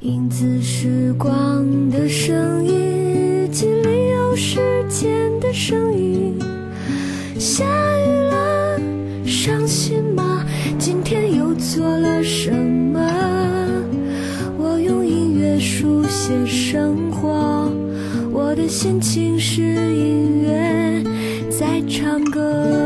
影子时光的声音，日记里有时间的声音。下雨了，伤心吗？今天又做了什么？我用音乐书写生活，我的心情是音乐在唱歌。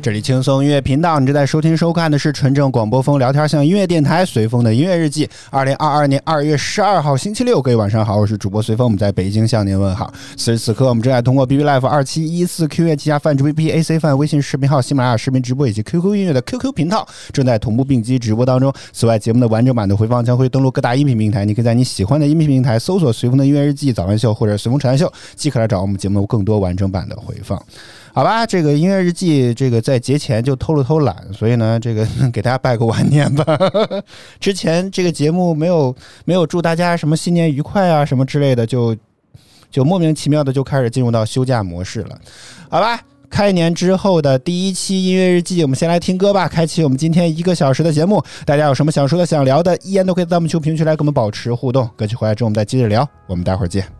这里轻松音乐频道，你正在收听收看的是纯正广播风聊天向音乐电台随风的音乐日记。二零二二年二月十二号星期六，各位晚上好，我是主播随风，我们在北京向您问好。此时此刻，我们正在通过 B B Life 二七一四 Q 乐旗下泛直 B B A C 泛微信视频号、喜马拉雅视频直播以及 QQ 音乐的 QQ 频道正在同步并机直播当中。此外，节目的完整版的回放将会登录各大音频平台，你可以在你喜欢的音频平台搜索随风的音乐日记、早安秀或者随风晨安秀，即可来找我们节目更多完整版的回放。好吧，这个音乐日记，这个在节前就偷了偷懒，所以呢，这个 给大家拜个晚年吧。之前这个节目没有没有祝大家什么新年愉快啊什么之类的，就就莫名其妙的就开始进入到休假模式了。好吧，开年之后的第一期音乐日记，我们先来听歌吧。开启我们今天一个小时的节目，大家有什么想说的、想聊的，依然都可以在我们球评区来跟我们保持互动。歌曲回来之后，我们再接着聊。我们待会儿见。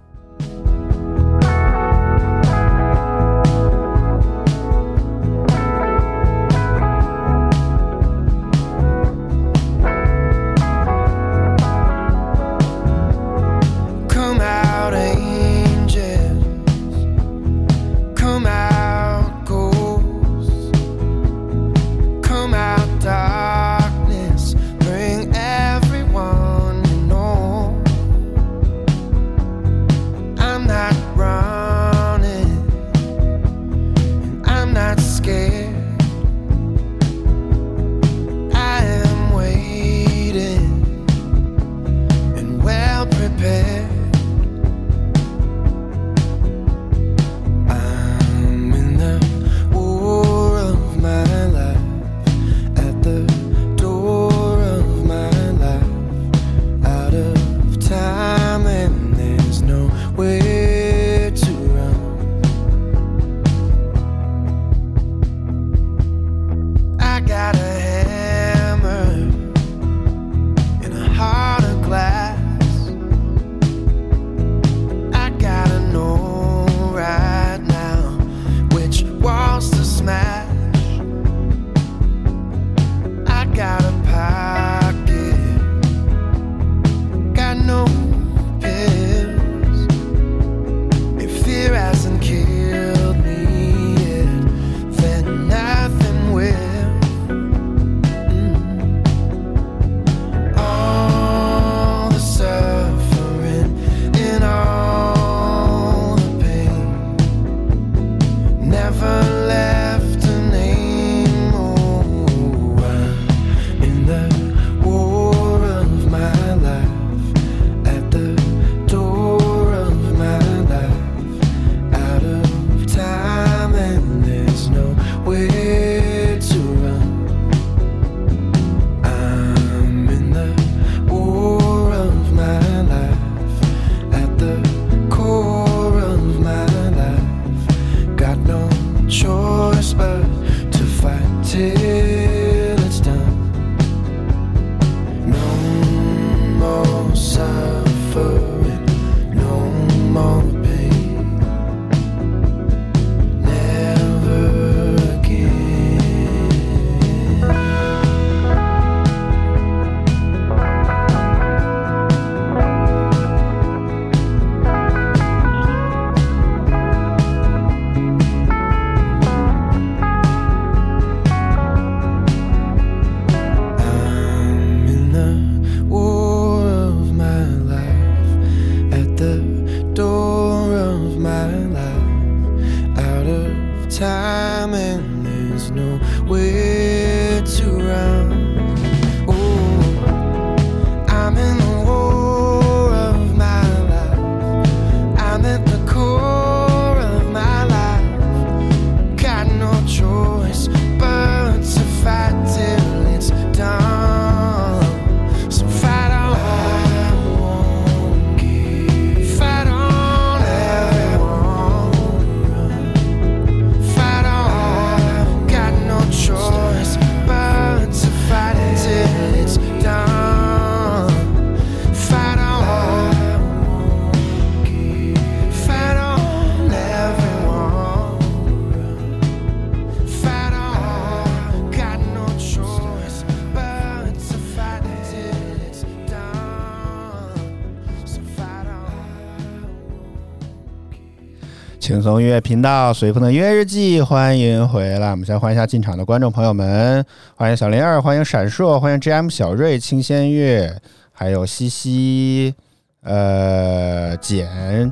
松音乐频道，随风的音乐日记，欢迎回来。我们先欢迎一下进场的观众朋友们，欢迎小灵儿，欢迎闪烁，欢迎 GM 小瑞、清仙月，还有西西，呃，简，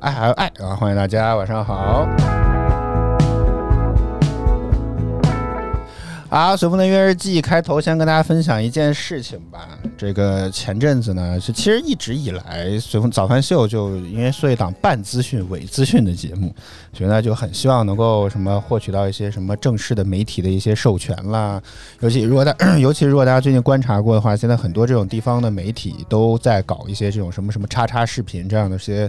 哎还有爱啊，欢迎大家，晚上好。啊，随风的约日记开头先跟大家分享一件事情吧。这个前阵子呢，是其实一直以来随风早饭秀就因为做一档半资讯、伪资讯的节目，所以呢就很希望能够什么获取到一些什么正式的媒体的一些授权啦。尤其如果大，尤其如果大家最近观察过的话，现在很多这种地方的媒体都在搞一些这种什么什么叉叉视频这样的一些。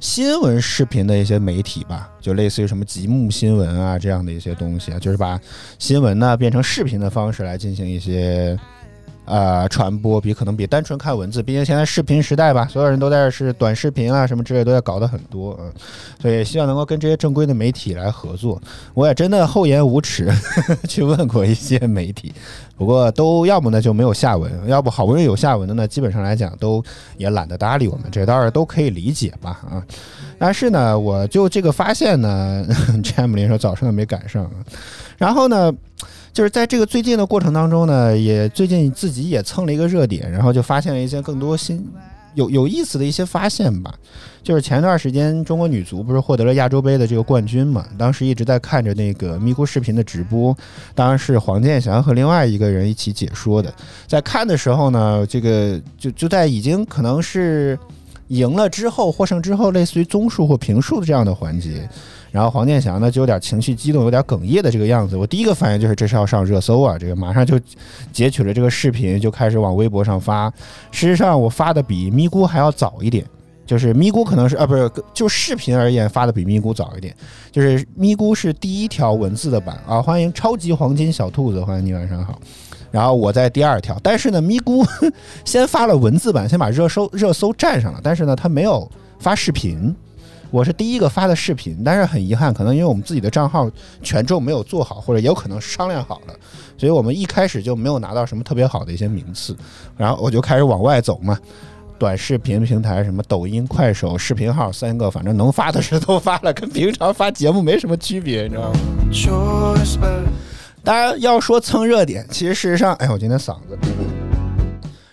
新闻视频的一些媒体吧，就类似于什么极目新闻啊这样的一些东西啊，就是把新闻呢变成视频的方式来进行一些。呃，传播比可能比单纯看文字，毕竟现在视频时代吧，所有人都在是短视频啊什么之类都在搞得很多，嗯，所以希望能够跟这些正规的媒体来合作。我也真的厚颜无耻 去问过一些媒体，不过都要么呢就没有下文，要不好不容易有下文的呢，基本上来讲都也懒得搭理我们，这倒是都可以理解吧，啊。但是呢，我就这个发现呢，詹姆林说早上都没赶上，然后呢。就是在这个最近的过程当中呢，也最近自己也蹭了一个热点，然后就发现了一些更多新有有意思的一些发现吧。就是前段时间中国女足不是获得了亚洲杯的这个冠军嘛？当时一直在看着那个咪咕视频的直播，当然是黄健翔和另外一个人一起解说的。在看的时候呢，这个就就在已经可能是赢了之后获胜之后，类似于综述或评述的这样的环节。然后黄健翔呢就有点情绪激动，有点哽咽的这个样子。我第一个反应就是这是要上热搜啊！这个马上就截取了这个视频，就开始往微博上发。事实上，我发的比咪咕还要早一点，就是咪咕可能是啊，不是就视频而言发的比咪咕早一点。就是咪咕是第一条文字的版啊，欢迎超级黄金小兔子，欢迎你晚上好。然后我在第二条，但是呢，咪咕先发了文字版，先把热搜热搜占上了，但是呢，他没有发视频。我是第一个发的视频，但是很遗憾，可能因为我们自己的账号权重没有做好，或者也有可能商量好了，所以我们一开始就没有拿到什么特别好的一些名次。然后我就开始往外走嘛，短视频平台什么抖音、快手视频号三个，反正能发的是都发了，跟平常发节目没什么区别，你知道吗？当然要说蹭热点，其实事实上，哎，我今天嗓子。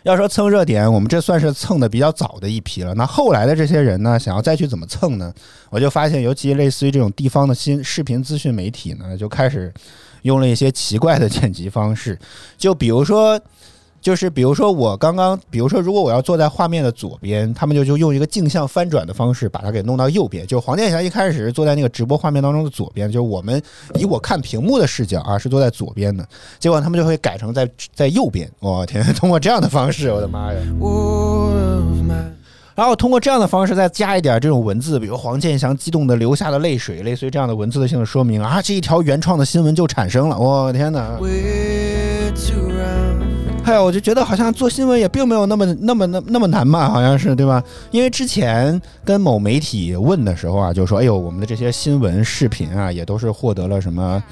要说蹭热点，我们这算是蹭的比较早的一批了。那后来的这些人呢，想要再去怎么蹭呢？我就发现，尤其类似于这种地方的新视频资讯媒体呢，就开始用了一些奇怪的剪辑方式，就比如说。就是比如说我刚刚，比如说如果我要坐在画面的左边，他们就就用一个镜像翻转的方式把它给弄到右边。就黄健翔一开始是坐在那个直播画面当中的左边，就是我们以我看屏幕的视角啊是坐在左边的，结果他们就会改成在在右边。我天，通过这样的方式，我的妈呀！然后通过这样的方式再加一点这种文字，比如黄健翔激动的流下的泪水，类似于这样的文字的性的说明啊，这一条原创的新闻就产生了。我天哪！哎呀，我就觉得好像做新闻也并没有那么那么那那么难嘛，好像是对吧？因为之前跟某媒体问的时候啊，就说：“哎呦，我们的这些新闻视频啊，也都是获得了什么？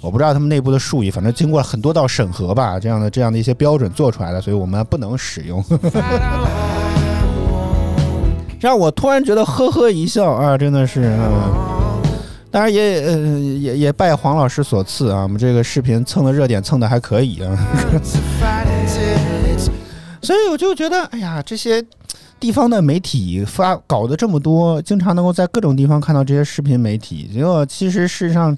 我不知道他们内部的术语，反正经过了很多道审核吧，这样的这样的一些标准做出来的，所以我们不能使用。”让我突然觉得呵呵一笑啊，真的是。当然也呃也也拜黄老师所赐啊，我们这个视频蹭的热点蹭的还可以啊，所以我就觉得，哎呀，这些地方的媒体发搞得这么多，经常能够在各种地方看到这些视频媒体，结果其实事实上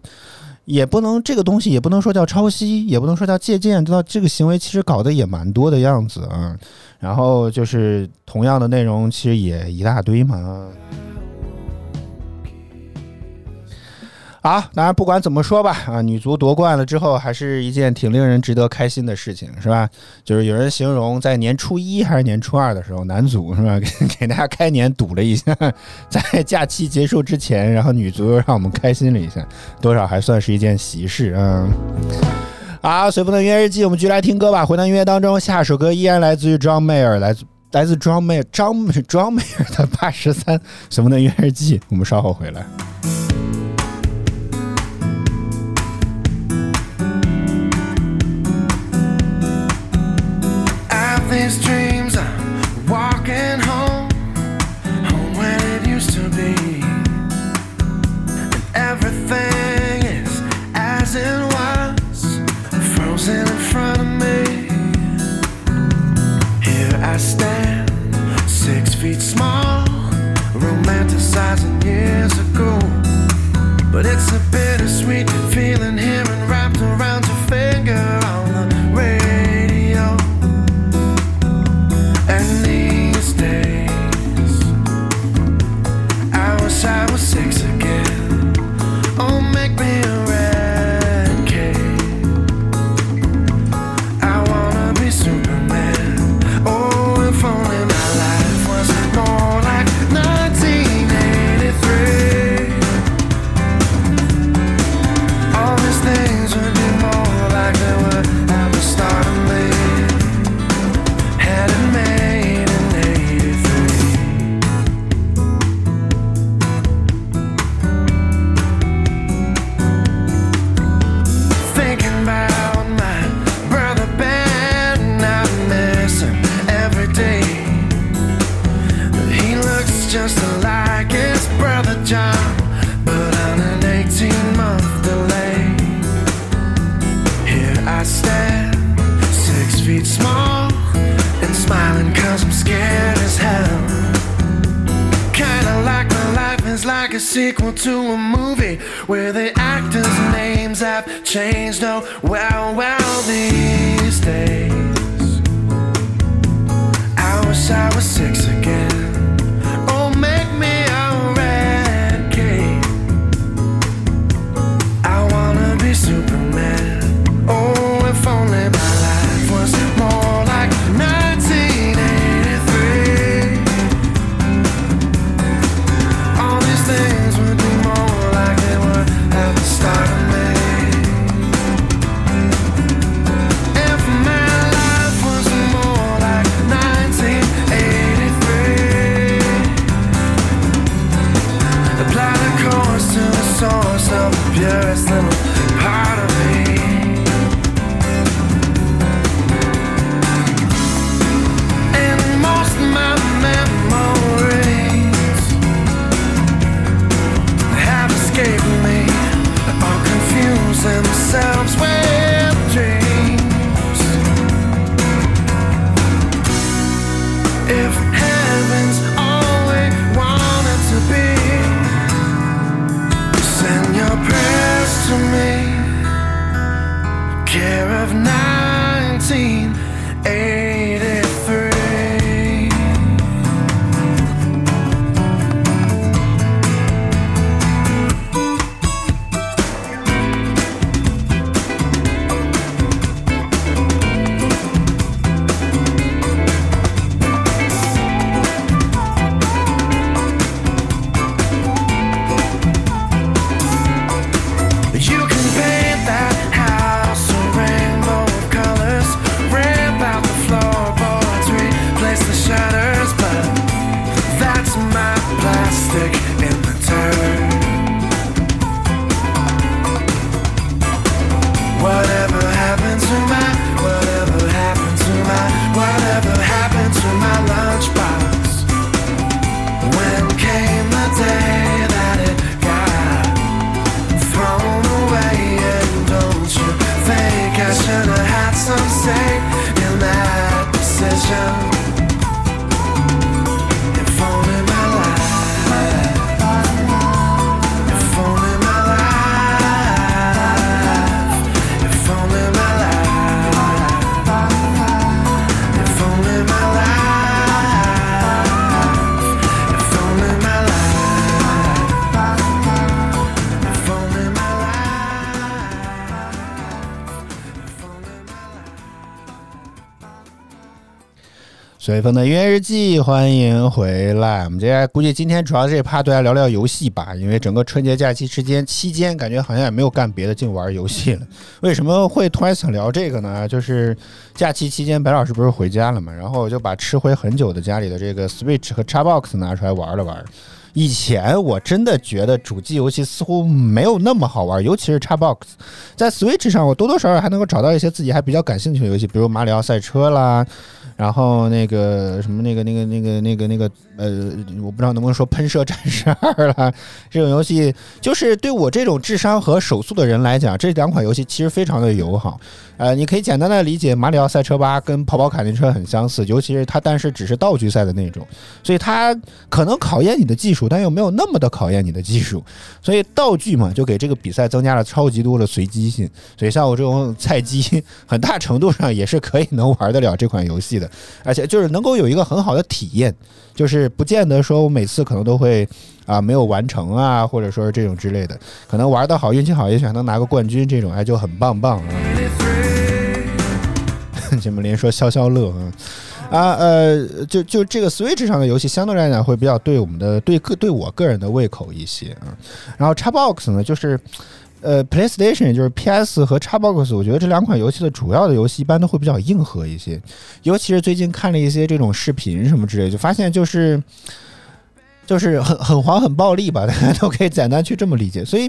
也不能这个东西也不能说叫抄袭，也不能说叫借鉴，知道这个行为其实搞得也蛮多的样子啊，然后就是同样的内容其实也一大堆嘛。好，当然不管怎么说吧，啊，女足夺冠了之后，还是一件挺令人值得开心的事情，是吧？就是有人形容在年初一还是年初二的时候，男足是吧，给 给大家开年赌了一下，在假期结束之前，然后女足又让我们开心了一下，多少还算是一件喜事啊。好，随风的音乐日记，我们继续来听歌吧。回到音乐当中，下首歌依然来自于 John Mayer，来自来自 John Mayer，张 John Mayer 的八十三，随风的音乐日记，我们稍后回来。To a movie where the actors' names have changed. Oh, well, well, 随风的音乐日记，欢迎回来。我们接下来估计今天主要这一趴都来聊聊游戏吧，因为整个春节假期之间期间，感觉好像也没有干别的，净玩游戏了。为什么会突然想聊这个呢？就是假期期间，白老师不是回家了嘛，然后我就把吃灰很久的家里的这个 Switch 和 Xbox 拿出来玩了玩。以前我真的觉得主机游戏似乎没有那么好玩，尤其是 Xbox。在 Switch 上，我多多少少还能够找到一些自己还比较感兴趣的游戏，比如马里奥赛车啦，然后那个什么那个那个那个那个那个呃，我不知道能不能说喷射战士二了，这种游戏就是对我这种智商和手速的人来讲，这两款游戏其实非常的友好。呃，你可以简单的理解马里奥赛车八跟跑跑卡丁车很相似，尤其是它，但是只是道具赛的那种，所以它可能考验你的技术，但又没有那么的考验你的技术。所以道具嘛，就给这个比赛增加了超级多的随机性。所以像我这种菜鸡，很大程度上也是可以能玩得了这款游戏的，而且就是能够有一个很好的体验，就是不见得说我每次可能都会啊没有完成啊，或者说是这种之类的，可能玩的好，运气好，也许还能拿个冠军，这种哎就很棒棒啊。节目 连说消消乐啊啊呃，就就这个 Switch 上的游戏相对来讲会比较对我们的对个对我个人的胃口一些啊。然后 Xbox 呢，就是呃 PlayStation 就是 PS 和 Xbox，我觉得这两款游戏的主要的游戏一般都会比较硬核一些，尤其是最近看了一些这种视频什么之类，就发现就是。就是很很黄很暴力吧，大家都可以简单去这么理解。所以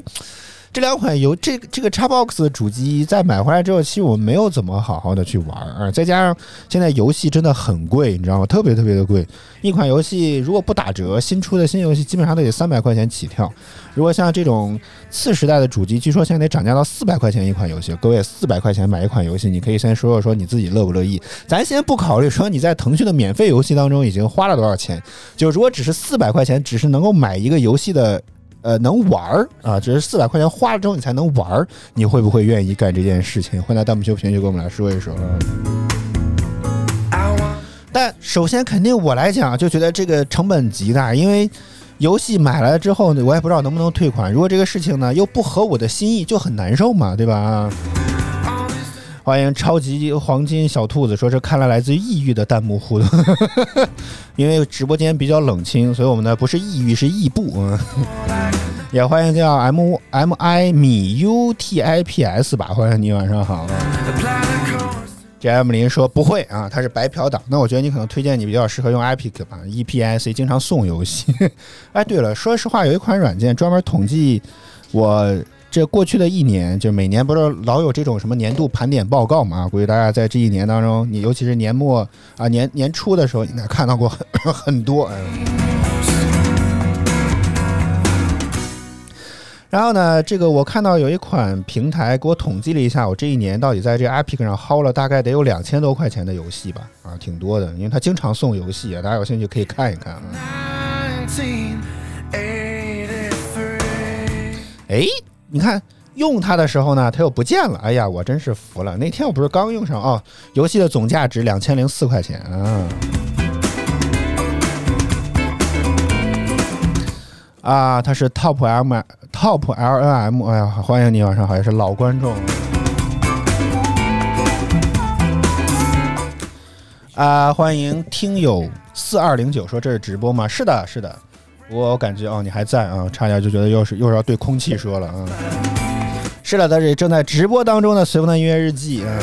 这两款游这这个 Xbox 主机在买回来之后，其实我们没有怎么好好的去玩儿。再加上现在游戏真的很贵，你知道吗？特别特别的贵。一款游戏如果不打折，新出的新游戏基本上都得三百块钱起跳。如果像这种次时代的主机，据说现在得涨价到四百块钱一款游戏。各位，四百块钱买一款游戏，你可以先说说说你自己乐不乐意？咱先不考虑说你在腾讯的免费游戏当中已经花了多少钱，就如果只是四百块钱，只是能够买一个游戏的。呃，能玩儿啊，只是四百块钱花了之后你才能玩儿，你会不会愿意干这件事情？欢迎来弹幕区评论区跟我们来说一说。但首先肯定我来讲就觉得这个成本极大，因为游戏买来之后呢，我也不知道能不能退款。如果这个事情呢又不合我的心意，就很难受嘛，对吧？欢迎超级黄金小兔子，说是看了来自于抑郁的弹幕互动，因为直播间比较冷清，所以我们呢不是抑郁是异步。嗯，也欢迎叫 M M I 米 U T I P S 吧，欢迎你，晚上好。J M 林说不会啊，他是白嫖党。那我觉得你可能推荐你比较适合用 Epic 吧，EPIC 经常送游戏。哎，对了，说实话，有一款软件专门统计我这过去的一年，就每年不是老有这种什么年度盘点报告嘛？估计大家在这一年当中，你尤其是年末啊年年初的时候，应该看到过很 很多。哎然后呢，这个我看到有一款平台给我统计了一下，我这一年到底在这个 Epic 上薅了大概得有两千多块钱的游戏吧，啊，挺多的，因为它经常送游戏啊，大家有兴趣可以看一看啊。1983. 哎，你看用它的时候呢，它又不见了，哎呀，我真是服了。那天我不是刚用上啊、游戏的总价值两千零四块钱啊。啊，它是 Top M Top L N M，哎呀，欢迎你，晚上好，也是老观众。啊，欢迎听友四二零九说这是直播吗？是的，是的。我感觉哦，你还在啊，差点就觉得又是又是要对空气说了啊。是的，在这里正在直播当中的随风的音乐日记啊。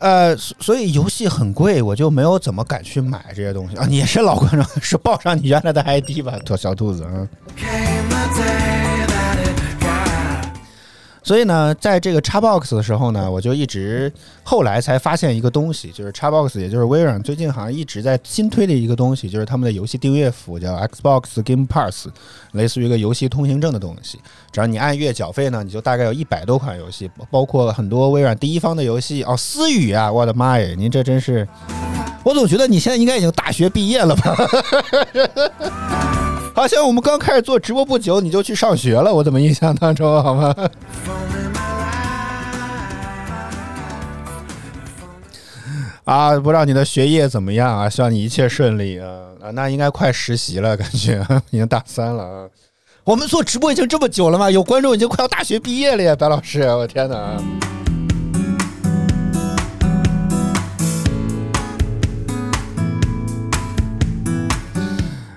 呃，所所以游戏很贵，我就没有怎么敢去买这些东西啊。你也是老观众，是报上你原来的 ID 吧，小小兔子啊。所以呢，在这个 Xbox 的时候呢，我就一直后来才发现一个东西，就是 Xbox，也就是微软最近好像一直在新推的一个东西，就是他们的游戏订阅服务叫 Xbox Game Pass，类似于一个游戏通行证的东西。只要你按月缴费呢，你就大概有一百多款游戏，包括很多微软第一方的游戏哦。思雨啊，我的妈耶，您这真是，我总觉得你现在应该已经大学毕业了吧？好像我们刚开始做直播不久，你就去上学了，我怎么印象当中好吗？啊，不知道你的学业怎么样啊？希望你一切顺利啊！啊，那应该快实习了，感觉 已经大三了啊。我们做直播已经这么久了吗？有观众已经快要大学毕业了呀，白老师，我天哪！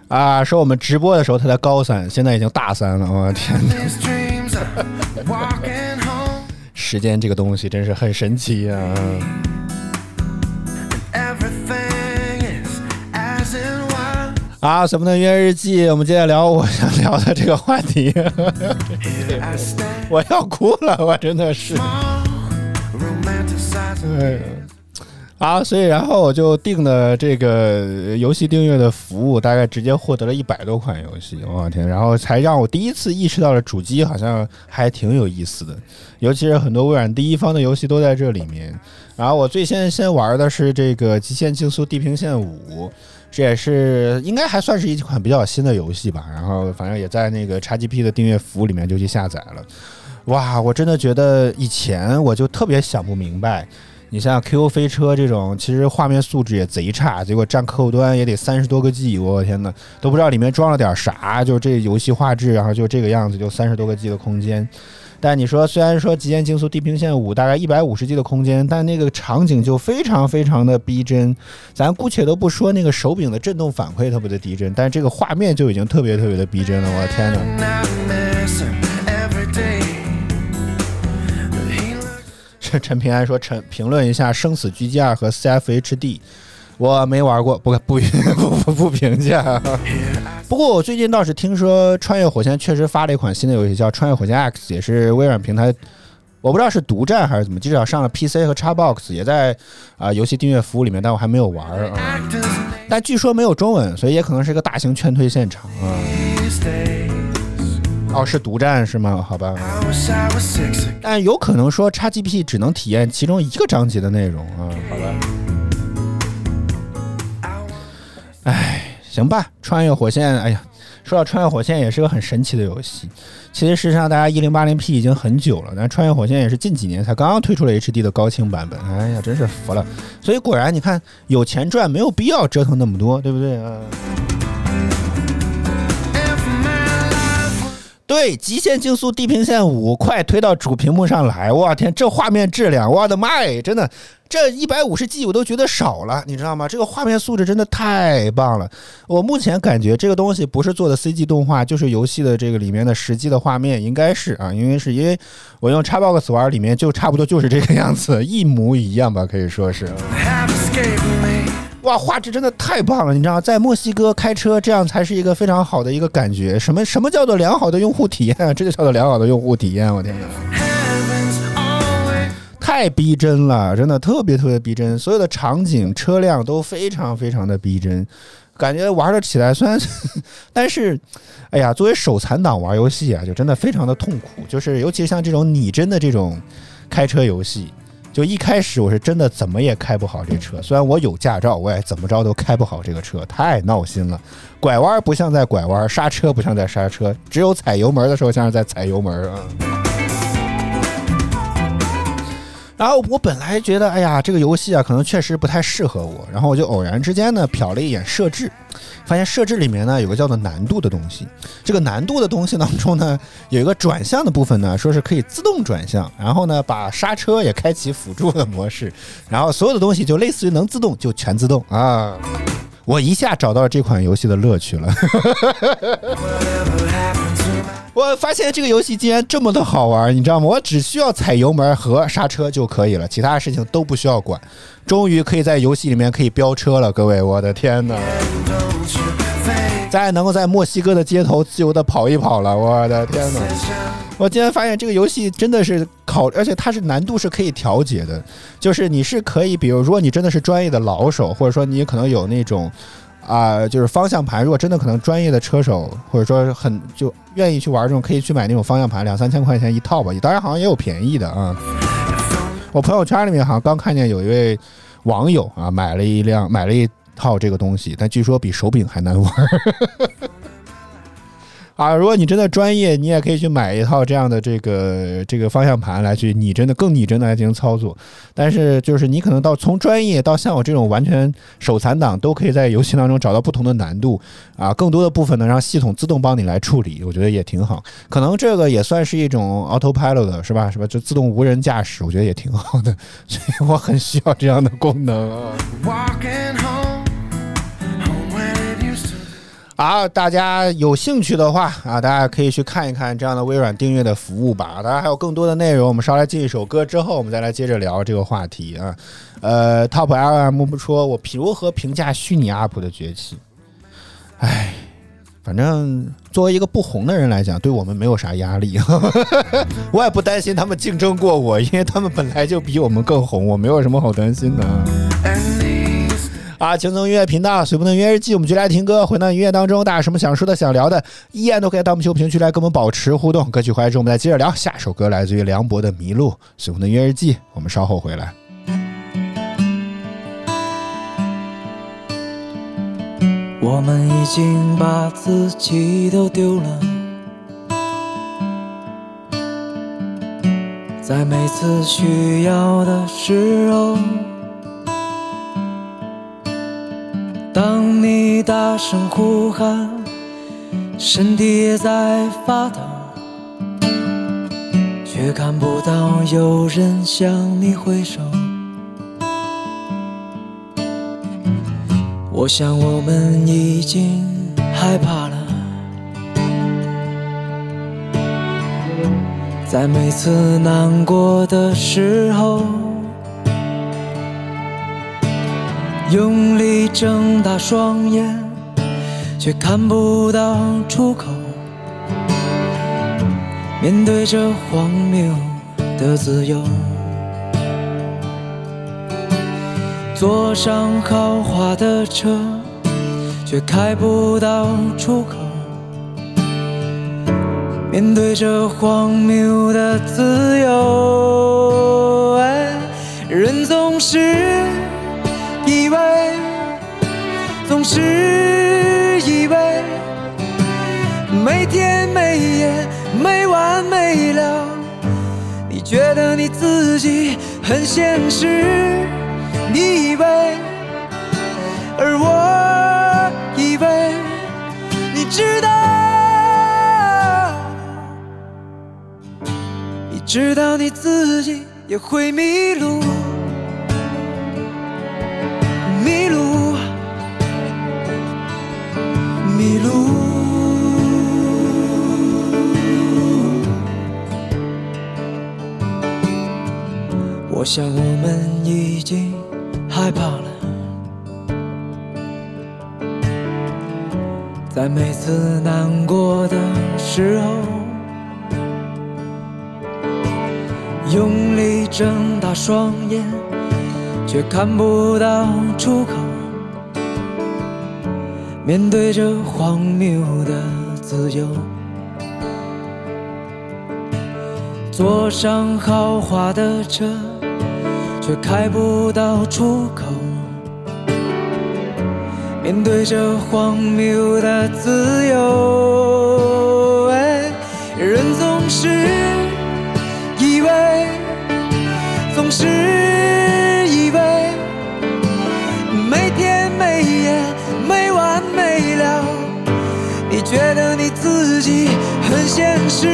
啊，说我们直播的时候他才高三，现在已经大三了，我天！时间这个东西真是很神奇啊。啊，什么的约日记，我们接着聊我想聊的这个话题，我要哭了，我真的是。哎呀。啊，所以然后我就订了这个游戏订阅的服务，大概直接获得了一百多款游戏，我天！然后才让我第一次意识到了主机好像还挺有意思的，尤其是很多微软第一方的游戏都在这里面。然后我最先先玩的是这个《极限竞速：地平线五》，这也是应该还算是一款比较新的游戏吧。然后反正也在那个 XGP 的订阅服务里面就去下载了。哇，我真的觉得以前我就特别想不明白。你像 QQ 飞车这种，其实画面素质也贼差，结果占客户端也得三十多个 G，我天呐，都不知道里面装了点啥，就这游戏画质，然后就这个样子，就三十多个 G 的空间。但你说，虽然说《极限竞速：地平线五》大概一百五十 G 的空间，但那个场景就非常非常的逼真。咱姑且都不说那个手柄的震动反馈特别的逼真，但这个画面就已经特别特别的逼真了。我的天呐！陈平安说：“陈评论一下《生死狙击二》和 CFHD，我没玩过，不不不不不评价。不过我最近倒是听说《穿越火线》确实发了一款新的游戏，叫《穿越火线 X》，也是微软平台，我不知道是独占还是怎么，至少上了 PC 和 Xbox，也在啊、游戏订阅服务里面，但我还没有玩啊。但据说没有中文，所以也可能是一个大型劝退现场啊。哦，是独占是吗？好吧。但有可能说叉 G P 只能体验其中一个章节的内容啊，好吧。哎，行吧，穿越火线，哎呀，说到穿越火线也是个很神奇的游戏。其实事实上，大家一零八零 P 已经很久了，但穿越火线也是近几年才刚刚推出了 HD 的高清版本。哎呀，真是服了。所以果然，你看有钱赚，没有必要折腾那么多，对不对啊？对，《极限竞速：地平线五》快推到主屏幕上来！我天，这画面质量，我的妈耶，真的，这一百五十 G 我都觉得少了，你知道吗？这个画面素质真的太棒了。我目前感觉这个东西不是做的 CG 动画，就是游戏的这个里面的实际的画面，应该是啊，因为是因为我用 Xbox 玩，里面就差不多就是这个样子，一模一样吧，可以说是。哇，画质真的太棒了！你知道，在墨西哥开车，这样才是一个非常好的一个感觉。什么什么叫做良好的用户体验啊？这就叫做良好的用户体验！我天哪，Heaven's always 太逼真了，真的特别特别逼真，所有的场景、车辆都非常非常的逼真，感觉玩得起来。虽然，但是，哎呀，作为手残党玩游戏啊，就真的非常的痛苦。就是尤其是像这种拟真的这种开车游戏，就一开始我是真的怎么也开不好这车，虽然我有驾照，我也怎么着都开不好这个车，太闹心了。拐弯不像在拐弯，刹车不像在刹车，只有踩油门的时候像是在踩油门啊。然后我本来觉得，哎呀，这个游戏啊，可能确实不太适合我。然后我就偶然之间呢，瞟了一眼设置，发现设置里面呢有个叫做难度的东西。这个难度的东西当中呢，有一个转向的部分呢，说是可以自动转向，然后呢，把刹车也开启辅助的模式，然后所有的东西就类似于能自动就全自动啊。我一下找到这款游戏的乐趣了。我发现这个游戏竟然这么的好玩，你知道吗？我只需要踩油门和刹车就可以了，其他事情都不需要管。终于可以在游戏里面可以飙车了，各位，我的天哪！don't you think 再能够在墨西哥的街头自由的跑一跑了，我的天哪！我竟然发现这个游戏真的是考，而且它是难度是可以调节的，就是你是可以，比如如果你真的是专业的老手，或者说你可能有那种啊、就是方向盘，如果真的可能专业的车手，或者说是很就愿意去玩这种，可以去买那种方向盘，两三千块钱一套吧，当然好像也有便宜的啊。我朋友圈里面好像刚看见有一位网友啊买了一辆买了一套这个东西，但据说比手柄还难玩。啊，如果你真的专业，你也可以去买一套这样的这个这个方向盘来去拟真的更拟真的来进行操作。但是就是你可能到从专业到像我这种完全手残党，都可以在游戏当中找到不同的难度啊，更多的部分呢让系统自动帮你来处理，我觉得也挺好。可能这个也算是一种 autopilot 是吧？是吧？就自动无人驾驶，我觉得也挺好的。所以我很需要这样的功能啊。啊，大家有兴趣的话啊，大家可以去看一看这样的微软订阅的服务吧。当然还有更多的内容，我们稍来进一首歌之后，我们再来接着聊这个话题啊。呃，Top LM 说，我如何评价虚拟 UP 的崛起？唉，反正作为一个不红的人来讲，对我们没有啥压力，我也不担心他们竞争过我，因为他们本来就比我们更红，我没有什么好担心的啊。轻松音乐频道，随风的音乐日记，我们就来听歌，回到音乐当中，大家有什么想说的、想聊的，依然都可以到我们秀评区来跟我们保持互动。歌曲回来之后，我们再接着聊。下首歌来自于梁博的《迷路》，随风的音乐日记，我们稍后回来。我们已经把自己都丢了，在每次需要的时候，当你大声呼喊，身体也在发抖，却看不到有人向你挥手。我想我们已经害怕了，在每次难过的时候，用力睁大双眼，却看不到出口。面对这荒谬的自由，坐上豪华的车，却开不到出口。面对这荒谬的自由，哎，人总是是以为，每天每夜没完没了。你觉得你自己很现实，你以为，而我以为，你知道。你知道你自己也会迷路，我想我们已经害怕了，在每次难过的时候。用力睁大双眼，却看不到出口。面对着荒谬的自由，坐上豪华的车，却开不到出口。面对这荒谬的自由，哎，人总是。以为，总是以为，每天每夜没完没了。你觉得你自己很现实，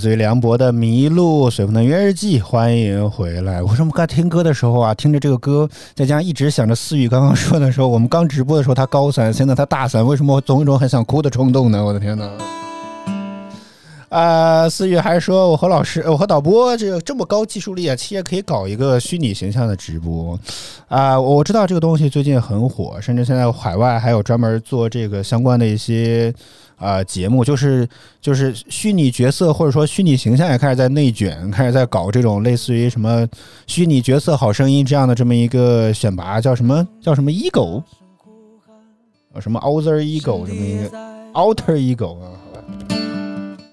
自于梁博的《迷路》，随风的约日记，欢迎回来。为什么刚听歌的时候啊，听着这个歌，再加上一直想着思雨刚刚说的时候，我们刚直播的时候他高三，现在他大三，为什么总有一种很想哭的冲动呢？我的天哪！啊、思雨还说，我和老师，我和导播这个这么高技术力啊，其实也可以搞一个虚拟形象的直播啊、我知道这个东西最近很火，甚至现在海外还有专门做这个相关的一些啊、节目，就是就是虚拟角色或者说虚拟形象也开始在内卷，开始在搞这种类似于什么虚拟角色好声音这样的这么一个选拔，叫什么叫什么 ego，呃什么 outer ego 这么一个 outer ego 啊，好吧。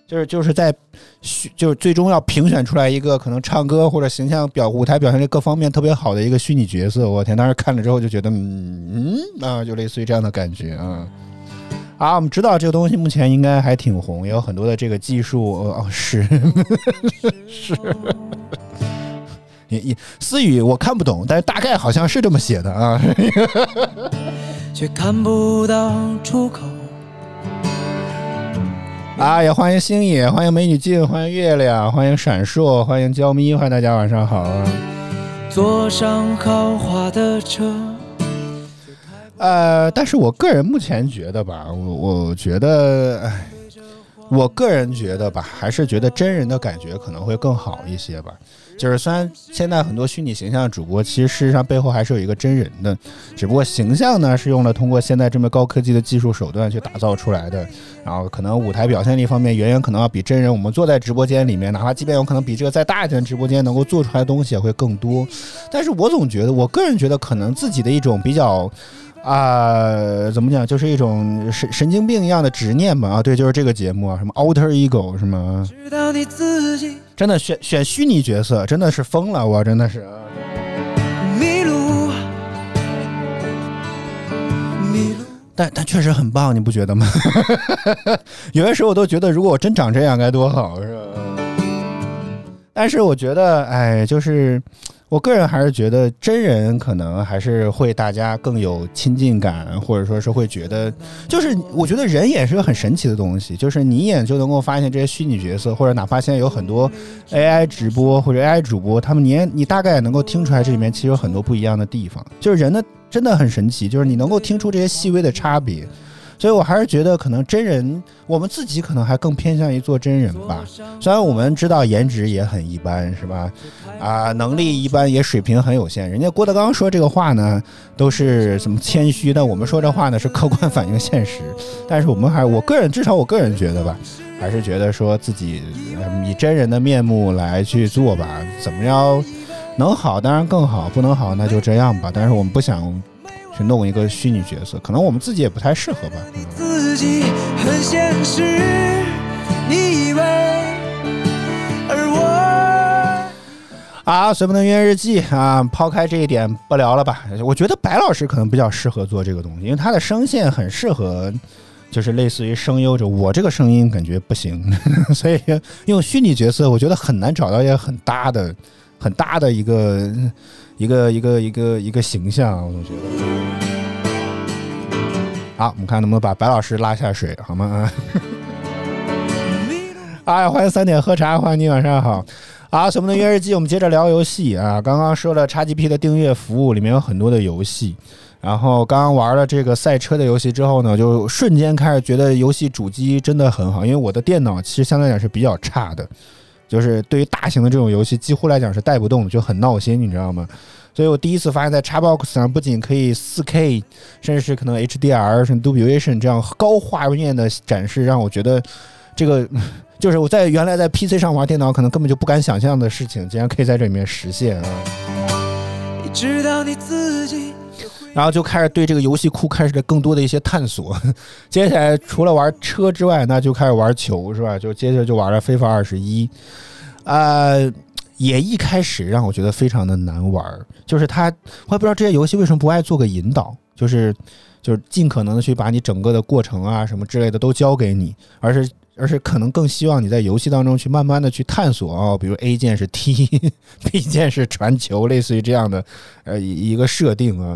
就是就是在虚，就是最终要评选出来一个可能唱歌或者形象表舞台表现力各方面特别好的一个虚拟角色。我天，当时看了之后就觉得，嗯啊，就类似于这样的感觉啊。啊，我们知道这个东西目前应该还挺红，也有很多的这个技术。哦，是是。也也思雨我看不懂，但是大概好像是这么写的啊。却看不到出口。啊，也欢迎星野，欢迎美女镜，欢迎月亮，欢迎闪烁，欢迎娇咪，欢迎大家晚上好啊。坐上豪华的车，呃，但是我个人目前觉得吧，我我觉得，哎，我个人觉得吧，还是觉得真人的感觉可能会更好一些吧。就是虽然现在很多虚拟形象主播，其实事实上背后还是有一个真人的，只不过形象呢是用了通过现在这么高科技的技术手段去打造出来的，然后可能舞台表现力方面远远可能要比真人，我们坐在直播间里面，哪怕即便有可能比这个再大一点的直播间能够做出来的东西也会更多。但是我总觉得，我个人觉得可能自己的一种比较。啊、怎么讲？就是一种神神经病一样的执念吧。啊，对，就是这个节目啊，什么 Alter Ego 是吗？真的选选虚拟角色，真的是疯了，我真的是。迷路，迷路。但但确实很棒，你不觉得吗？有些时候我都觉得，如果我真长这样该多好，是吧？但是我觉得，哎，就是我个人还是觉得真人可能还是会大家更有亲近感，或者说是会觉得，就是我觉得人也是个很神奇的东西，就是你一眼就能够发现这些虚拟角色，或者哪怕现在有很多 AI 直播或者 AI 主播，他们你你大概也能够听出来这里面其实有很多不一样的地方，就是人的真的很神奇，就是你能够听出这些细微的差别。所以我还是觉得，可能真人，我们自己可能还更偏向于做真人吧。虽然我们知道颜值也很一般，是吧？啊，能力一般，也水平很有限。人家郭德纲说这个话呢，都是什么谦虚，但我们说这话呢是客观反映现实。但是我们还，我个人至少我个人觉得吧，还是觉得说自己呃以真人的面目来去做吧，怎么样能好当然更好，不能好那就这样吧。但是我们不想去弄一个虚拟角色，可能我们自己也不太适合吧。嗯自己很现实，你以为，而我啊，随不能约日记啊，抛开这一点不聊了吧。我觉得白老师可能比较适合做这个东西，因为他的声线很适合，就是类似于声优者。我这个声音感觉不行，所以用虚拟角色，我觉得很难找到一个很搭的、很搭的一个、一个、一个、一个、一个形象。我总觉得。好，我们看能不能把白老师拉下水，好吗？啊。哎，欢迎三点喝茶，欢迎你，晚上好。啊，什么的约日记，我们接着聊游戏啊。刚刚说了 XGP 的订阅服务，里面有很多的游戏。然后刚刚玩了这个赛车的游戏之后呢，就瞬间开始觉得游戏主机真的很好，因为我的电脑其实相对来讲是比较差的，就是对于大型的这种游戏，几乎来讲是带不动，就很闹心，你知道吗？所以我第一次发现，在 Xbox 上不仅可以 4K，甚至是可能 HDR 甚至 Dolby Vision 这样高画面的展示，让我觉得这个 就是我在原来在 PC 上玩电脑可能根本就不敢想象的事情，竟然可以在这里面实现啊！你知道你自己然后就开始对这个游戏库开始了更多的一些探索。接下来除了玩车之外，那就开始玩球，是吧？就接着就玩了《非法二十一》，呃，也一开始让我觉得非常的难玩，就是它，我也不知道这些游戏为什么不爱做个引导，就是就是尽可能的去把你整个的过程啊什么之类的都教给你，而是。而是可能更希望你在游戏当中去慢慢的去探索啊、比如 A 键是踢，B 键是传球，类似于这样的呃一个设定啊。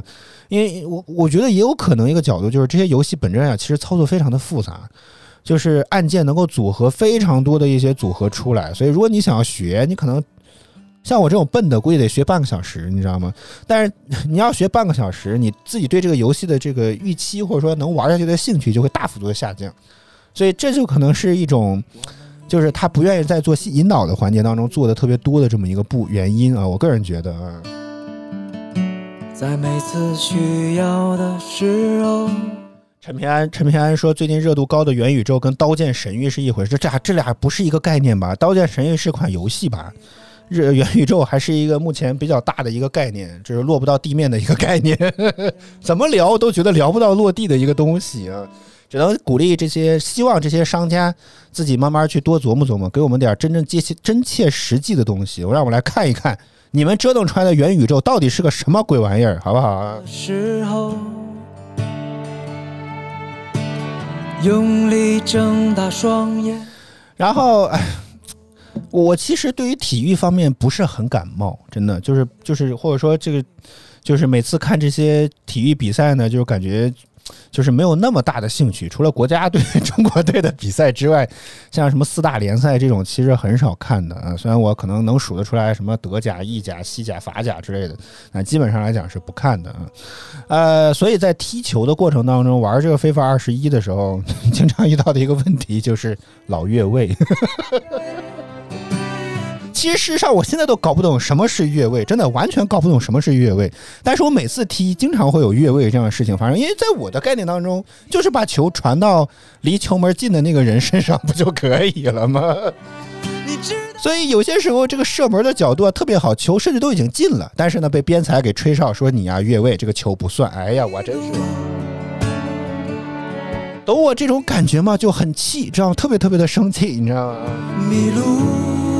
因为我我觉得也有可能一个角度就是这些游戏本质上其实操作非常的复杂，就是按键能够组合非常多的一些组合出来，所以如果你想要学，你可能像我这种笨的，估计得学半个小时，你知道吗？但是 你要学半个小时，你自己对这个游戏的这个预期或者说能玩下去的兴趣就会大幅度的下降，所以这就可能是一种。就是他不愿意在做引导的环节当中做的特别多的这么一个不原因啊，我个人觉得啊，在每次需要的时候，陈平安，陈平安说，最近热度高的元宇宙跟《刀剑神域》是一回事，这俩这俩不是一个概念吧？《刀剑神域》是款游戏吧？热元宇宙还是一个目前比较大的一个概念，就是落不到地面的一个概念，怎么聊都觉得聊不到落地的一个东西啊！只能鼓励这些，希望这些商家自己慢慢去多琢磨琢磨，给我们点真正接切、真切实际的东西，我让我们来看一看，你们折腾出来的元宇宙到底是个什么鬼玩意儿，好不好啊？时候，用力睁大双眼。然后，哎，我其实对于体育方面不是很感冒，真的就是就是或者说这个就是每次看这些体育比赛呢，就感觉就是没有那么大的兴趣。除了国家队、中国队的比赛之外，像什么四大联赛这种，其实很少看的啊。虽然我可能能数得出来什么德甲、意甲、西甲、法甲之类的，那基本上来讲是不看的啊。呃，所以在踢球的过程当中，玩这个非法二十一的时候，经常遇到的一个问题就是老越位。其实事实上，我现在都搞不懂什么是越位，真的完全搞不懂什么是越位。但是我每次踢，经常会有越位这样的事情发生，因为在我的概念当中，就是把球传到离球门近的那个人身上不就可以了吗？你 知所以有些时候这个射门的角度啊特别好，球甚至都已经进了，但是呢被边裁给吹哨说你啊越位，这个球不算。哎呀，我真是。懂我这种感觉吗？就很气，知道吗？特别特别的生气，你知道吗？迷路。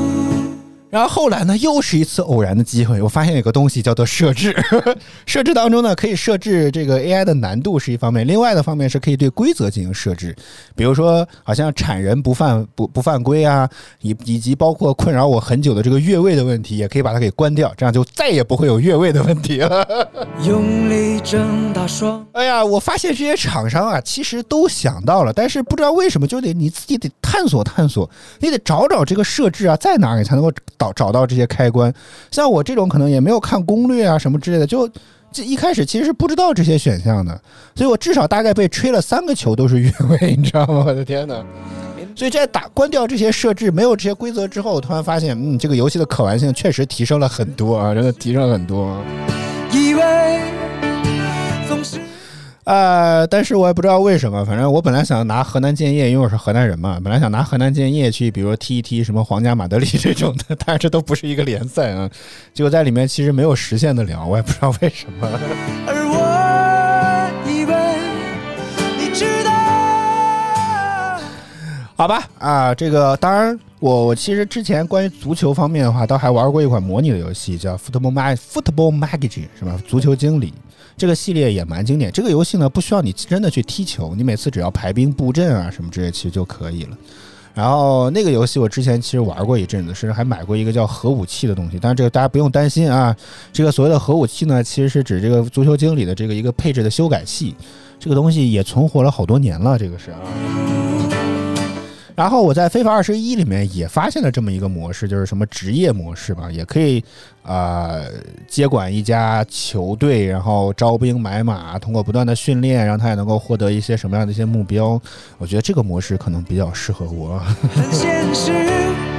然后后来呢，又是一次偶然的机会，我发现有个东西叫做设置。设置当中呢，可以设置这个 AI 的难度是一方面，另外的方面是可以对规则进行设置。比如说，好像铲人不犯不不犯规啊，以以及包括困扰我很久的这个越位的问题，也可以把它给关掉，这样就再也不会有越位的问题了。用力睁大双，哎呀，我发现这些厂商啊，其实都想到了，但是不知道为什么，就得你自己得探索探索，你得找找这个设置啊在哪儿，你才能够找找到这些开关。像我这种可能也没有看攻略啊什么之类的，就这一开始其实是不知道这些选项的，所以我至少大概被吹了三个球都是越位，你知道吗？我的天哪！所以在打关掉这些设置，没有这些规则之后，我突然发现，嗯，这个游戏的可玩性确实提升了很多啊，真的提升了很多。以为总是呃，但是我也不知道为什么，反正我本来想拿河南建业，因为我是河南人嘛，本来想拿河南建业去，比如说踢一踢什么皇家马德里这种的，但是这都不是一个联赛啊。结果在里面其实没有实现得了，我也不知道为什么。而我以为你知道，好吧，啊，这个当然，我我其实之前关于足球方面的话，倒还玩过一款模拟的游戏，叫 Football Mag Football Magazine，是吧？足球经理。这个系列也蛮经典。这个游戏呢，不需要你真的去踢球，你每次只要排兵布阵啊什么之类，其实就可以了。然后那个游戏我之前其实玩过一阵子，甚至还买过一个叫核武器的东西。但是这个大家不用担心啊，这个所谓的核武器呢，其实是指这个足球经理的这个一个配置的修改器。这个东西也存活了好多年了，这个是啊。然后我在非法二十一里面也发现了这么一个模式，就是什么职业模式吧，也可以、呃接管一家球队，然后招兵买马，通过不断的训练，让他也能够获得一些什么样的一些目标。我觉得这个模式可能比较适合我。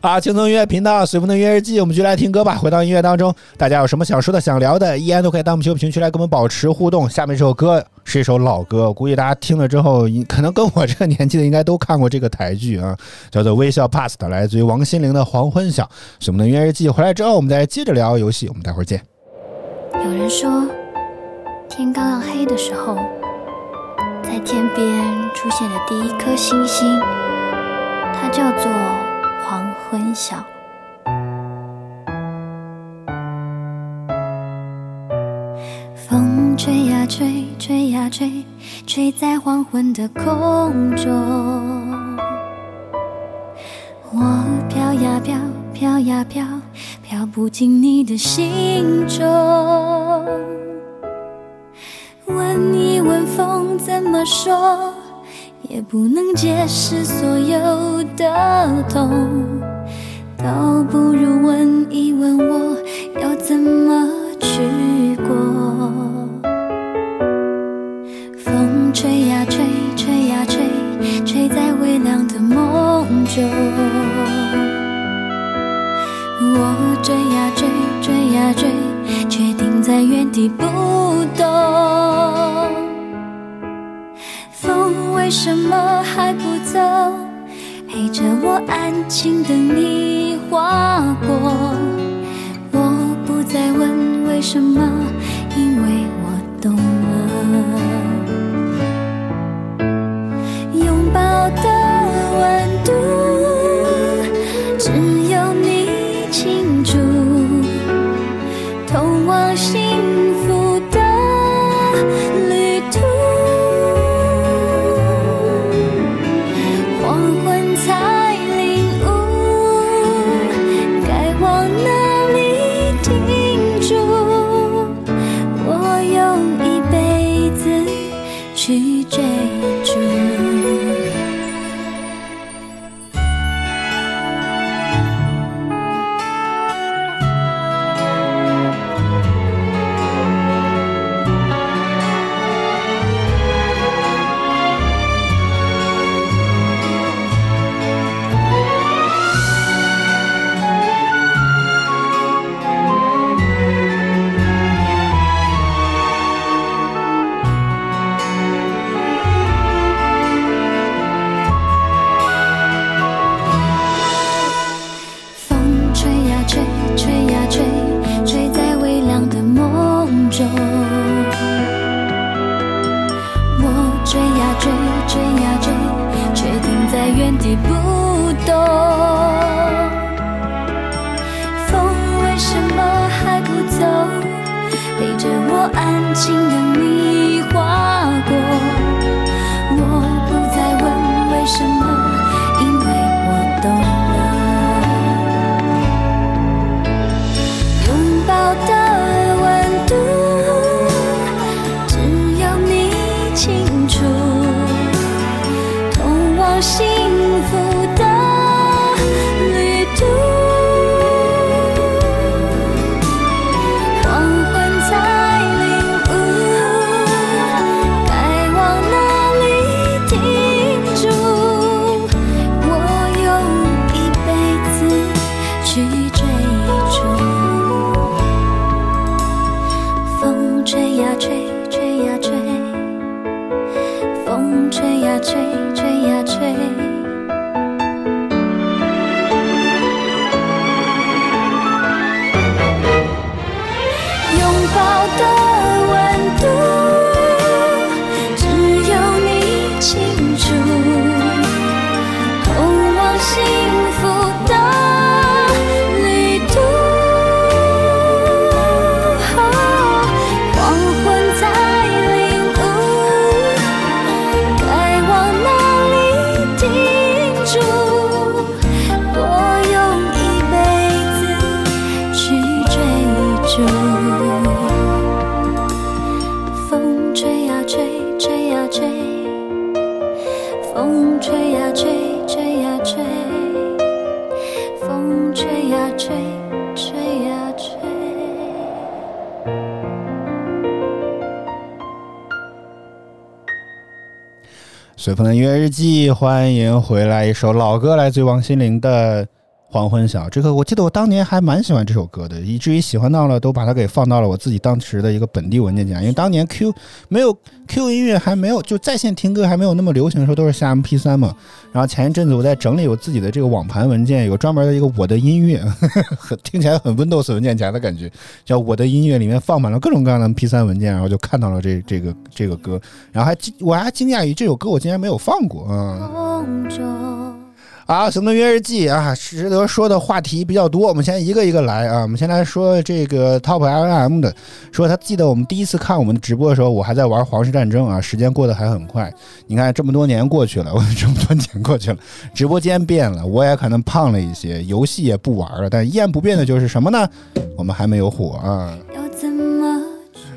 啊，轻松音乐频道随风的音乐日记，我们就来听歌吧。回到音乐当中，大家有什么想说的、想聊的，依然都可以到我们球评区来跟我们保持互动。下面这首歌是一首老歌，估计大家听了之后，可能跟我这个年纪的应该都看过这个台剧啊，叫做《微笑 Past》，来自于王心凌的《黄昏响》。随风的音乐日记，回来之后我们再接着聊游戏，我们待会儿见。有人说，天刚要黑的时候，在天边出现了第一颗星星，它叫做昏响。风吹呀吹，吹呀吹，吹在黄昏的空中。我飘呀飘，飘呀飘，飘不进你的心中。问一问风怎么说，也不能解释所有的痛。倒不如问原地不动。风为什么还不走？陪着我安静等你随风的音乐日记，欢迎回来！一首老歌，来自于王心凌的《黄昏晓》。这个我记得我当年还蛮喜欢这首歌的，以至于喜欢到了都把它给放到了我自己当时的一个本地文件夹。因为当年 Q 没有 Q 音乐还没有就在线听歌还没有那么流行的时候，都是下 MP 3嘛。然后前一阵子我在整理我自己的这个网盘文件，有专门的一个我的音乐，很听起来很 Windows 文件夹的感觉，叫我的音乐，里面放满了各种各样的 MP 3文件，然后就看到了这这个这个歌，然后还惊我还惊讶于这首歌我竟然没有放过啊。梦中，啊，行动约日记啊，值得说的话题比较多，我们先一个一个来啊。我们先来说这个 Top L M 的，说他记得我们第一次看我们直播的时候，我还在玩皇室战争啊，时间过得还很快。你看这么多年过去了，我这么多年过去了，直播间变了，我也可能胖了一些，游戏也不玩了，但依然不变的就是什么呢？我们还没有火啊。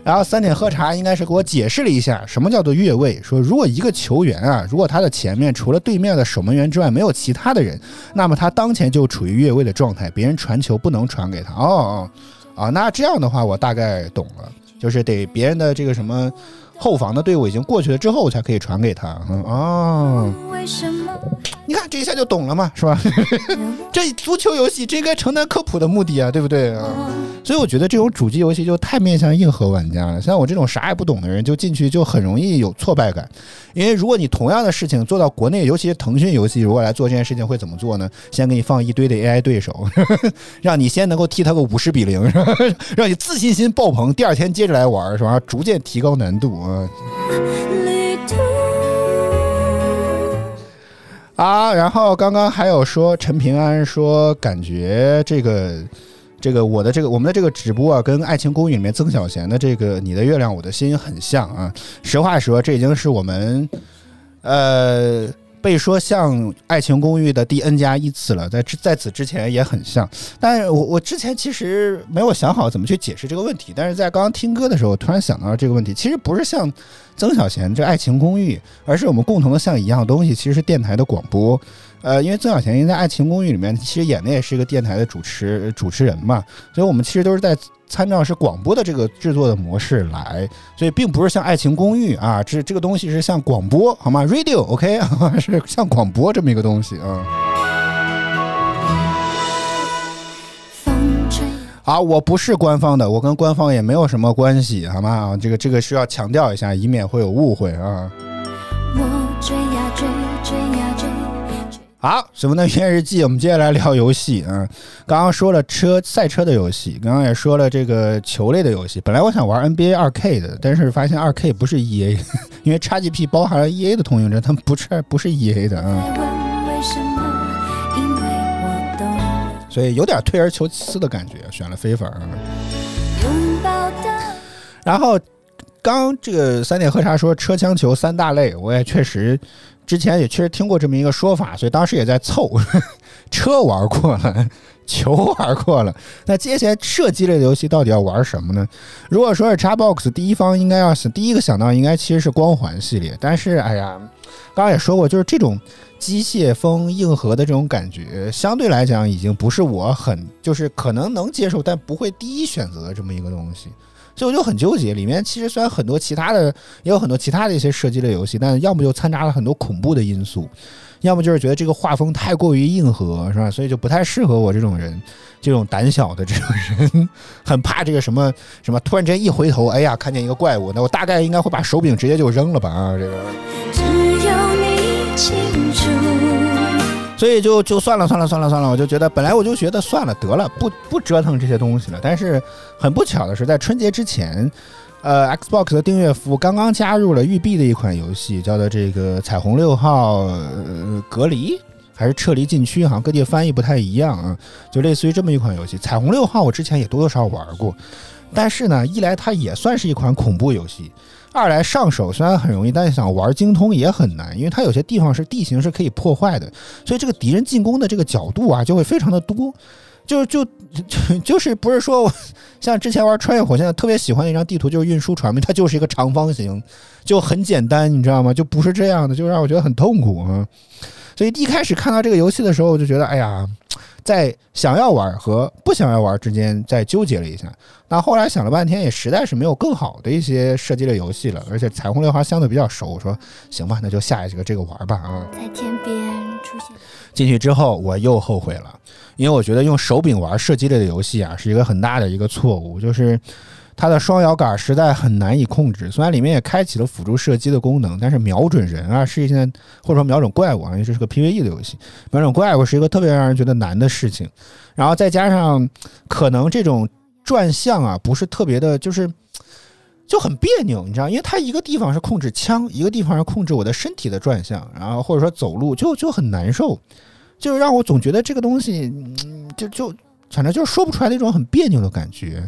然后三点喝茶应该是给我解释了一下什么叫做越位，说如果一个球员啊，如果他的前面除了对面的守门员之外没有其他的人，那么他当前就处于越位的状态，别人传球不能传给他。哦哦，啊，那这样的话我大概懂了，就是得别人的这个什么后防的队伍已经过去了之后才可以传给他。嗯哦，为什么你看这一下就懂了嘛，是吧？这足球游戏这应该承担科普的目的啊，对不对啊？所以我觉得这种主机游戏就太面向硬核玩家了。像我这种啥也不懂的人，就进去就很容易有挫败感。因为如果你同样的事情做到国内，尤其是腾讯游戏，如果来做这件事情，会怎么做呢？先给你放一堆的 AI 对手，让你先能够踢他个五十比零，让你自信心爆棚，第二天接着来玩，是吧？逐渐提高难度啊。啊，然后刚刚还有说陈平安说，感觉这个这个我的这个我们的这个直播啊，跟《爱情公寓》里面曾小贤的这个“你的月亮我的心”很像啊。实话说，这已经是我们呃被说像《爱情公寓》的第 N 加一次了，在之在此之前也很像。但是我我之前其实没有想好怎么去解释这个问题，但是在刚刚听歌的时候，突然想到了这个问题，其实不是像曾小贤这《爱情公寓》，而是我们共同的像一样东西，其实是电台的广播。呃，因为曾小贤因为在《爱情公寓》里面，其实演的也是一个电台的主持主持人嘛，所以我们其实都是在参照是广播的这个制作的模式来，所以并不是像《爱情公寓》啊，这这个东西是像广播好吗？Radio OK 是像广播这么一个东西啊。风吹啊，我不是官方的，我跟官方也没有什么关系，好吗？啊，这个这个需要强调一下，以免会有误会啊。好，什么呢？音乐日记，我们接下来聊游戏啊。刚刚说了车赛车的游戏，刚刚也说了这个球类的游戏。本来我想玩 NBA 二 K 的，但是发现二 K 不是 EA，因为 XGP 包含了 EA 的通行证，它不是不是 EA 的啊，所以有点退而求其次的感觉，选了飞粉啊。拥抱的。然后刚这个三点喝茶说车枪球三大类，我也确实之前也确实听过这么一个说法，所以当时也在凑。车玩过了，球玩过了，那接下来射击类的游戏到底要玩什么呢？如果说是 Xbox 第一方，应该要想第一个想到应该其实是光环系列，但是哎呀，刚刚也说过，就是这种机械风硬核的这种感觉，相对来讲已经不是我很就是可能能接受，但不会第一选择的这么一个东西。所以我就很纠结，里面其实虽然很多其他的，也有很多其他的一些射击类游戏，但要么就掺杂了很多恐怖的因素，要么就是觉得这个画风太过于硬核，是吧？所以就不太适合我这种人，这种胆小的这种人，很怕这个什么什么，突然间一回头，哎呀，看见一个怪物，那我大概应该会把手柄直接就扔了吧啊，这个。只有你清楚。所以就就算了算了算了算了，我就觉得本来我就觉得算了得了，不不折腾这些东西了。但是很不巧的是，在春节之前，呃，Xbox 的订阅服务刚刚加入了育碧的一款游戏，叫做这个《彩虹六号》呃隔离还是撤离禁区，好像各地翻译不太一样啊，就类似于这么一款游戏。《彩虹六号》我之前也多多少少玩过，但是呢，一来它也算是一款恐怖游戏。二来上手虽然很容易，但是想玩精通也很难，因为它有些地方是地形是可以破坏的，所以这个敌人进攻的这个角度啊就会非常的多。就就就就是不是说像之前玩穿越火线特别喜欢的一张地图就是运输船嘛，它就是一个长方形，就很简单，你知道吗？就不是这样的，就让我觉得很痛苦啊。所以一开始看到这个游戏的时候，我就觉得，哎呀，在想要玩和不想要玩之间在纠结了一下。那后来想了半天，也实在是没有更好的一些射击类游戏了，而且彩虹六号相对比较熟，我说行吧，那就下一个这个玩吧啊。在天边出现。进去之后，我又后悔了，因为我觉得用手柄玩射击类的游戏啊，是一个很大的一个错误，就是它的双摇杆实在很难以控制。虽然里面也开启了辅助射击的功能，但是瞄准人啊是一件，或者说瞄准怪物啊，因为这是个 PVE 的游戏，瞄准怪物是一个特别让人觉得难的事情。然后再加上可能这种转向啊，不是特别的，就是。就很别扭，你知道，因为它一个地方是控制枪，一个地方是控制我的身体的转向，然后或者说走路，就就很难受，就让我总觉得这个东西，嗯，就就反正就说不出来那种很别扭的感觉，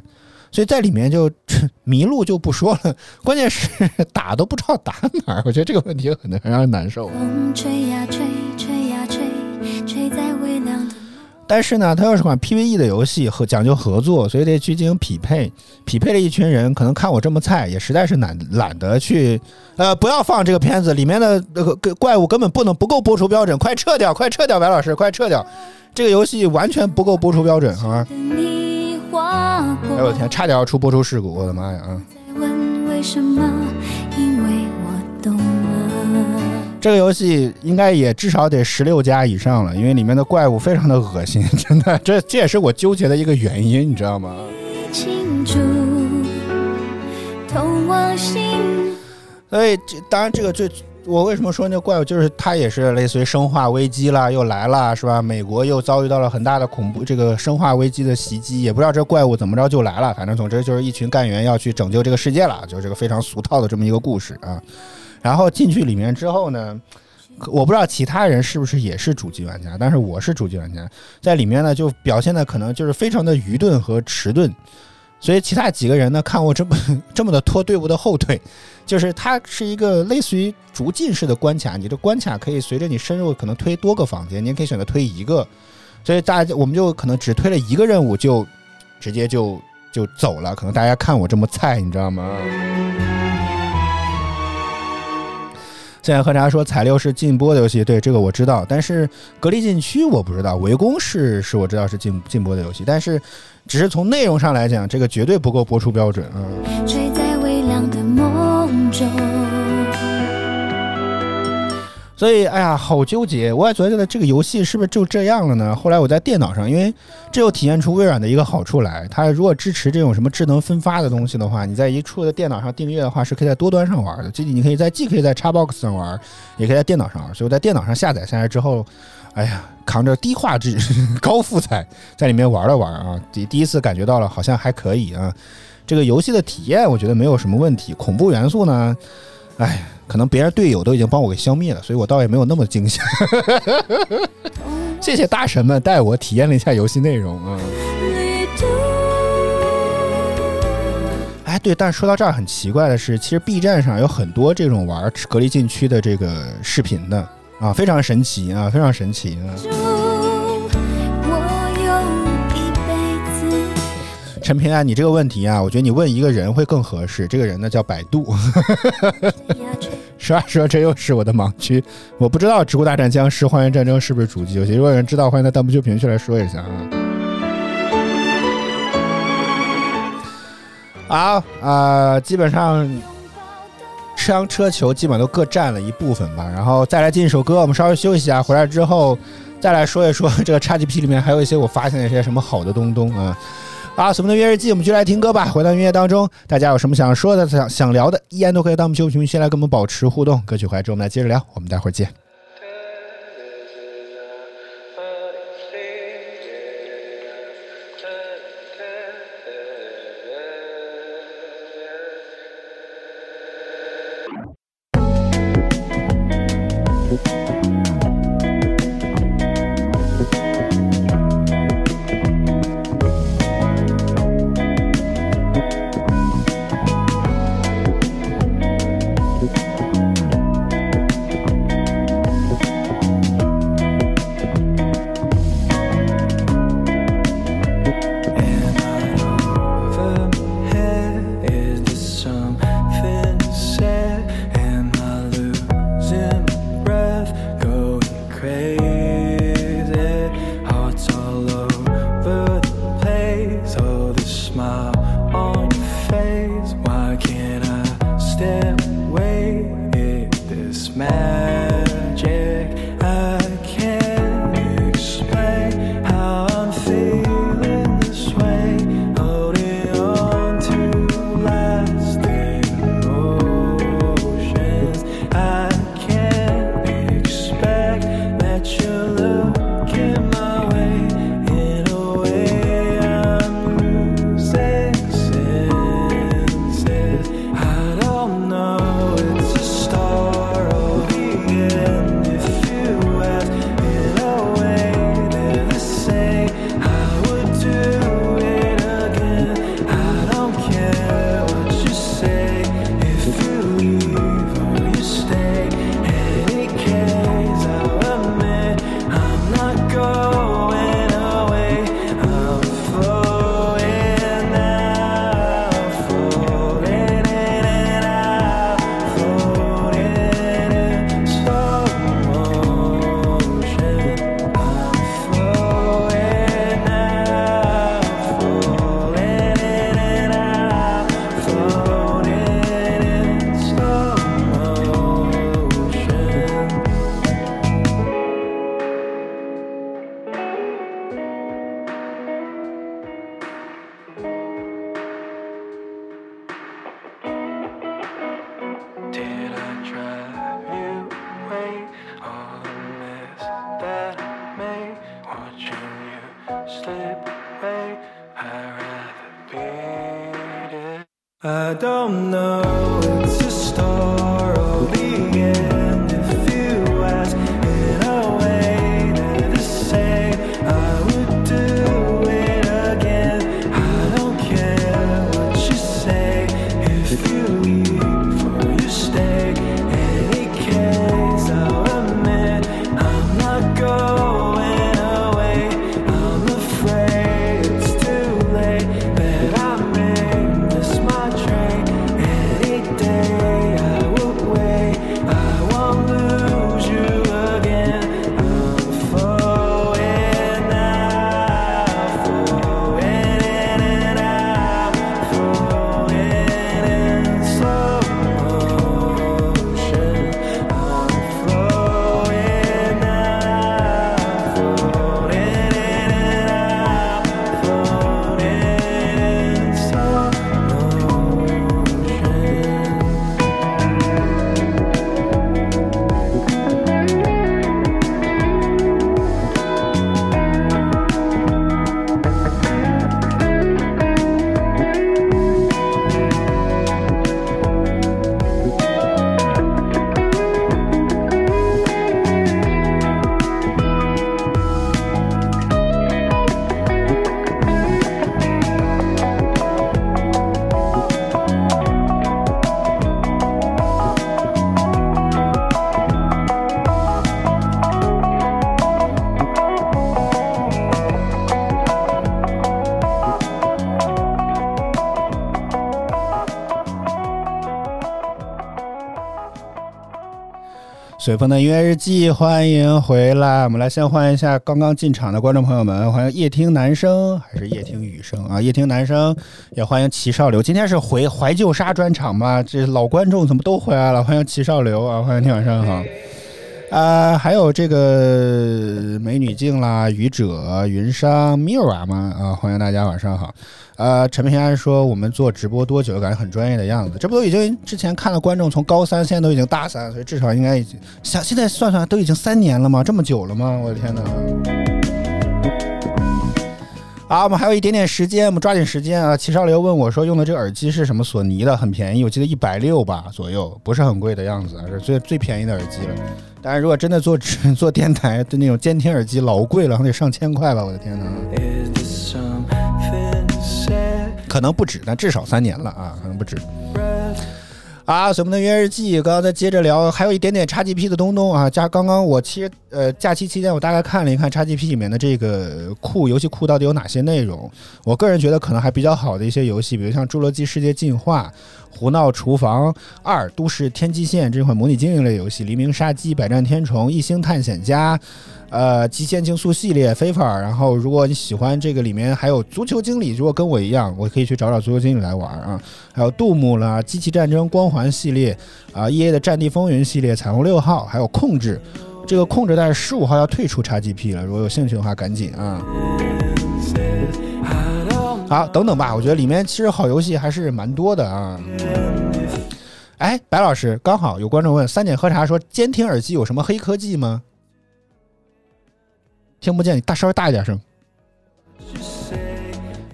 所以在里面就 迷路就不说了，关键是 打都不知道打哪儿，我觉得这个问题很很让人难受。风吹呀吹，吹呀吹，吹在微凉的。但是呢，它又是款 PVE 的游戏，和讲究合作，所以得去进行匹配。匹配了一群人，可能看我这么菜，也实在是懒懒得去。呃，不要放这个片子，里面的那个怪物根本不能不够播出标准，快撤掉，快撤掉，白老师，快撤掉！这个游戏完全不够播出标准，好吗？哎呦我天，差点要出播出事故，我的妈呀啊！这个游戏应该也至少得十六加以上了，因为里面的怪物非常的恶心，真的，这这也是我纠结的一个原因，你知道吗？所以这当然这个最，我为什么说那怪物，就是它也是类似于生化危机啦，又来了是吧？美国又遭遇到了很大的恐怖这个生化危机的袭击，也不知道这怪物怎么着就来了，反正总之就是一群干员要去拯救这个世界了，就是这个非常俗套的这么一个故事啊。然后进去里面之后呢，我不知道其他人是不是也是主机玩家，但是我是主机玩家，在里面呢就表现的可能就是非常的愚钝和迟钝。所以其他几个人呢，看我这么 这么的拖队伍的后腿，就是它是一个类似于逐进式的关卡，你的关卡可以随着你深入，可能推多个房间，你也可以选择推一个，所以大家我们就可能只推了一个任务就直接就就走了，可能大家看我这么菜，你知道吗？现在喝茶说彩六是禁播的游戏，对这个我知道，但是隔离禁区我不知道，围攻是是我知道是禁禁播的游戏，但是只是从内容上来讲，这个绝对不够播出标准啊。吹在微凉的梦中。所以，哎呀，好纠结！我也觉得这个游戏是不是就这样了呢？后来我在电脑上，因为这又体现出微软的一个好处来，它如果支持这种什么智能分发的东西的话，你在一处的电脑上订阅的话，是可以在多端上玩的。这你可以在既可以在 Xbox 上玩，也可以在电脑上玩。所以我在电脑上下载下来之后，哎呀，扛着低画质、高负载在里面玩了玩啊，第第一次感觉到了好像还可以啊。这个游戏的体验我觉得没有什么问题，恐怖元素呢，哎。可能别人队友都已经帮我给消灭了，所以我倒也没有那么惊吓。谢谢大神们带我体验了一下游戏内容啊！哎，对，但是说到这儿很奇怪的是，其实 B 站上有很多这种玩隔离禁区的这个视频的啊，非常神奇啊，非常神奇啊！陈平安，你这个问题啊，我觉得你问一个人会更合适，这个人呢叫百度。压着实话说，这又是我的盲区，我不知道《植物大战僵尸：荒原战争》是不是主机游戏。如果有人知道，欢迎在弹幕区评论区来说一下啊。好啊、基本上吃羊车球基本都各占了一部分吧，然后再来进一首歌，我们稍微休息一下，回来之后再来说一说这个 XGP 里面还有一些我发现的一些什么好的东东啊。好，什么的音乐日记，我们就来听歌吧。回到音乐当中，大家有什么想说的、想想聊的，依然都可以到我们球评论区来跟我们保持互动。歌曲回来之后，我们来接着聊。我们待会儿见。I don't know. 随风的音乐日记，欢迎回来。我们来先欢迎一下刚刚进场的观众朋友们，欢迎夜听男生还是夜听雨声啊？夜听男生也欢迎齐少流。今天是回怀旧杀专场吗？这老观众怎么都回来了？欢迎齐少流啊！欢迎你晚上好。啊，还有这个美女镜啦、愚者、云商、Mira 嘛？啊，欢迎大家晚上好。呃，陈平安说我们做直播多久，感觉很专业的样子。这不都已经之前看了观众从高三，现在都已经大三，所以至少应该已经想现在算算都已经三年了吗？这么久了吗？我的天哪！好，我们还有一点点时间，我们抓紧时间啊！齐少刘问我说用的这个耳机是什么？索尼的，很便宜，我记得一百六吧左右，不是很贵的样子，是最最便宜的耳机了。但是如果真的做 做电台的那种监听耳机，老贵了，还得上千块吧！我的天哪！可能不止，但至少三年了啊，可能不止。啊，所以我们的约日记，刚刚再接着聊，还有一点点叉 GP 的东东啊。加刚刚我其实呃假期期间我大概看了一看叉 GP 里面的这个库游戏库到底有哪些内容。我个人觉得可能还比较好的一些游戏，比如像《侏罗纪世界进化》《胡闹厨房二》《都市天际线》这款模拟经营类游戏，《黎明杀机》《百战天虫》《异星探险家》。呃，极限竞速系列 FIFA，然后如果你喜欢这个里面还有足球经理，如果跟我一样，我可以去找找足球经理来玩啊。还有杜牧啦，机器战争光环系列啊，EA 的战地风云系列，彩虹六号，还有控制。这个控制但是十五号要退出 XGP 了，如果有兴趣的话，赶紧啊。好，等等吧，我觉得里面其实好游戏还是蛮多的啊。哎，白老师，刚好有观众问三点喝茶说监听耳机有什么黑科技吗？听不见，你大稍微大一点声。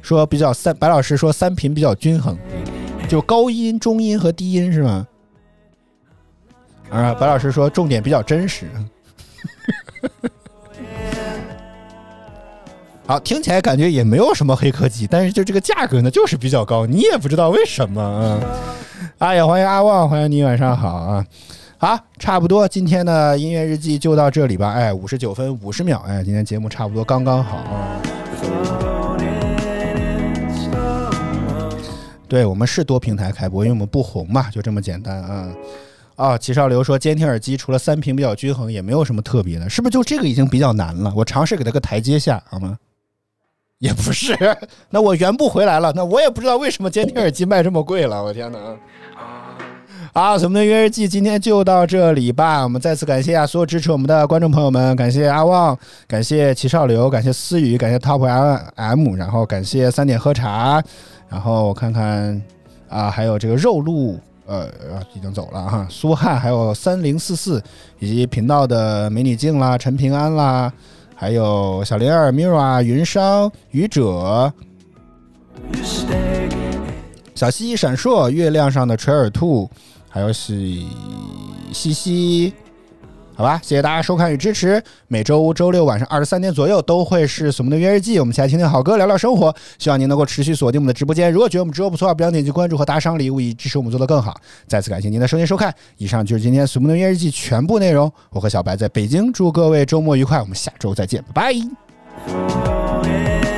说比较三，白老师说三频比较均衡，就高音、中音和低音是吗？啊，白老师说重点比较真实。好，听起来感觉也没有什么黑科技，但是就这个价格呢，就是比较高，你也不知道为什么啊。啊，也欢迎阿旺，欢迎你，晚上好啊。好，差不多今天的音乐日记就到这里吧。哎，五十九分五十秒，哎，今天节目差不多刚刚好啊。对我们是多平台开播，因为我们不红嘛，就这么简单啊。啊，齐少流说监听耳机除了三频比较均衡，也没有什么特别的，是不是？就这个已经比较难了，我尝试给他个台阶下，好吗？也不是，那我圆不回来了，那我也不知道为什么监听耳机卖这么贵了，我天哪！啊，我们的约日记今天就到这里吧。我们再次感谢啊所有支持我们的观众朋友们，感谢阿旺，感谢齐少刘，感谢思雨，感谢 Top M M，然后感谢三点喝茶，然后我看看啊，还有这个肉露。呃，已经走了哈。苏汉，还有三零四四，以及频道的美女静啦、陈平安啦，还有小灵儿、Mira、云商、愚者、you stay. 小溪闪烁、月亮上的垂耳兔，还有西西西，好吧，谢谢大家收看与支持。每周五周六晚上二十三点左右都会是我们的约日记，我们一起来听听好歌，聊聊生活。希望您能够持续锁定我们的直播间。如果觉得我们直播不错，不要点击关注和打赏礼物，以支持我们做得更好。再次感谢您的收听收看，以上就是今天《我们的约日记》全部内容。我和小白在北京，祝各位周末愉快，我们下周再见，拜拜。